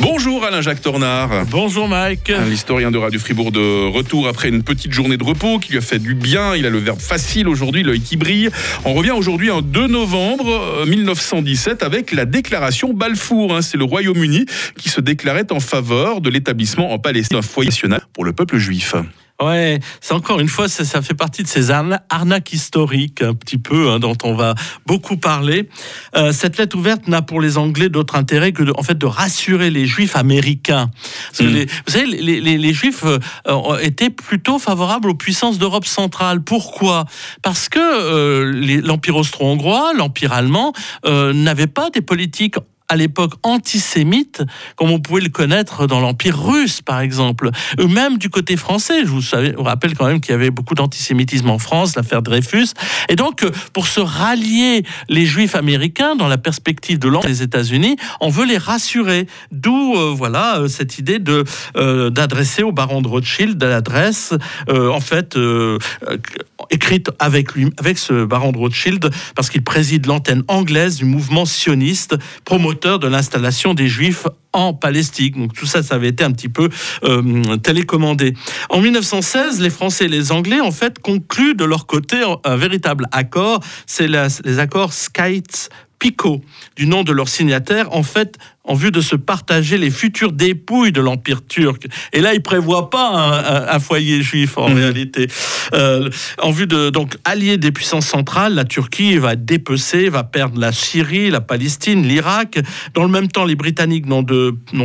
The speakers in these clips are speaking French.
Bonjour Alain-Jacques Tornard. Bonjour Mike. L'historien de Radio Fribourg de retour après une petite journée de repos qui lui a fait du bien. Il a le verbe facile aujourd'hui, l'œil qui brille. On revient aujourd'hui en 2 novembre 1917 euh, avec la déclaration Balfour. Hein. C'est le Royaume-Uni qui se déclarait en faveur de l'établissement en Palestine, un foyer national pour le peuple juif. Ouais, c'est encore une fois, ça, fait partie de ces arnaques historiques, un petit peu, hein, dont on va beaucoup parler. Euh, cette lettre ouverte n'a pour les Anglais d'autre intérêt que de, en fait, de rassurer les Juifs américains. Hmm. vous savez, les, Juifs euh, étaient plutôt favorables aux puissances d'Europe centrale. Pourquoi? Parce que euh, l'Empire austro-hongrois, l'Empire allemand, n'avaient pas des politiques à l'époque antisémite, comme on pouvait le connaître dans l'Empire russe, par exemple. Même du côté français, je vous, rappelle quand même qu'il y avait beaucoup d'antisémitisme en France, l'affaire Dreyfus. Et donc, euh, pour se rallier les Juifs américains dans la perspective de l'empire des États-Unis, on veut les rassurer. D'où, euh, voilà, euh, cette idée de d'adresser au baron de Rothschild l'adresse, en fait, écrite avec lui, avec ce baron de Rothschild, parce qu'il préside l'antenne anglaise du mouvement sioniste, promoteur de l'installation des Juifs en Palestine. Donc tout ça, ça avait été un petit peu euh, télécommandé. En 1916, les Français et les Anglais, en fait, concluent de leur côté un véritable accord. C'est les accords Skites Picot, du nom de leur signataire, en fait, en vue de se partager les futures dépouilles de l'Empire turc. Et là, il prévoit pas un, foyer juif en mmh. réalité. Euh, en vue de donc allier des puissances centrales, la Turquie va dépecée, va perdre la Syrie, la Palestine, l'Irak. Dans le même temps, les Britanniques n'ont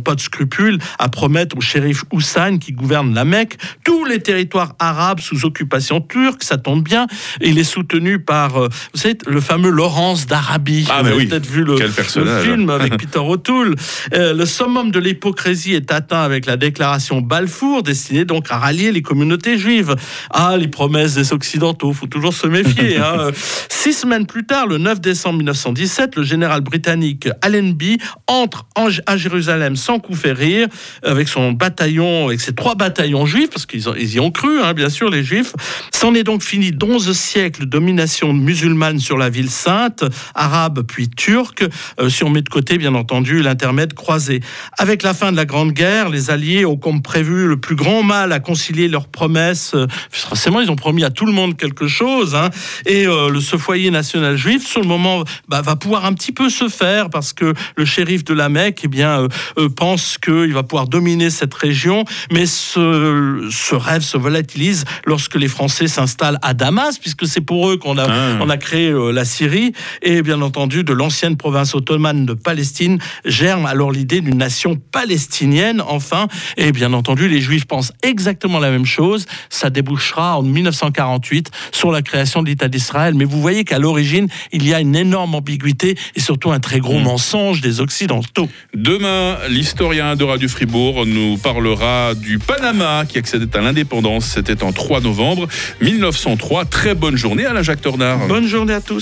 pas de scrupules à promettre au shérif Hussein qui gouverne la Mecque tous les territoires arabes sous occupation turque. Ça tombe bien. il est soutenu par, euh, vous savez, le fameux Laurence d'Arabie. Ah, vous avez peut-être vu le, le film avec Peter O'Toole. Euh, le summum de l'hypocrisie est atteint avec la déclaration Balfour, destinée donc à rallier les communautés juives. Ah, les promesses des Occidentaux, faut toujours se méfier. Hein. Six semaines plus tard, le 9 décembre 1917, le général britannique Allenby entre à Jérusalem sans coup férir, avec son bataillon, avec ses trois bataillons juifs, parce qu'ils y ont cru, hein, bien sûr, les juifs. C'en est donc fini d'onze siècles de domination musulmane sur la ville sainte, arabe puis turque, euh, si on met de côté, bien entendu, intermède croisé. Avec la fin de la Grande Guerre, les Alliés ont comme prévu le plus grand mal à concilier leurs promesses. Forcément, ils ont promis à tout le monde quelque chose. Hein. Et euh, ce foyer national juif, sur le moment, bah, va pouvoir un petit peu se faire parce que le shérif de la Mecque eh bien, euh, euh, pense qu'il va pouvoir dominer cette région. Mais ce, ce, rêve se volatilise lorsque les Français s'installent à Damas, puisque c'est pour eux qu'on a, ah. on a créé la Syrie. Et bien entendu, de l'ancienne province ottomane de Palestine, alors l'idée d'une nation palestinienne, enfin. Et bien entendu, les Juifs pensent exactement la même chose. Ça débouchera en 1948 sur la création de l'État d'Israël. Mais vous voyez qu'à l'origine, il y a une énorme ambiguïté et surtout un très gros mm. mensonge des Occidentaux. Demain, l'historien de Radio Fribourg nous parlera du Panama qui accédait à l'indépendance. C'était en 3 novembre 1903. Très bonne journée à la Jacques Tornard. Bonne journée à tous.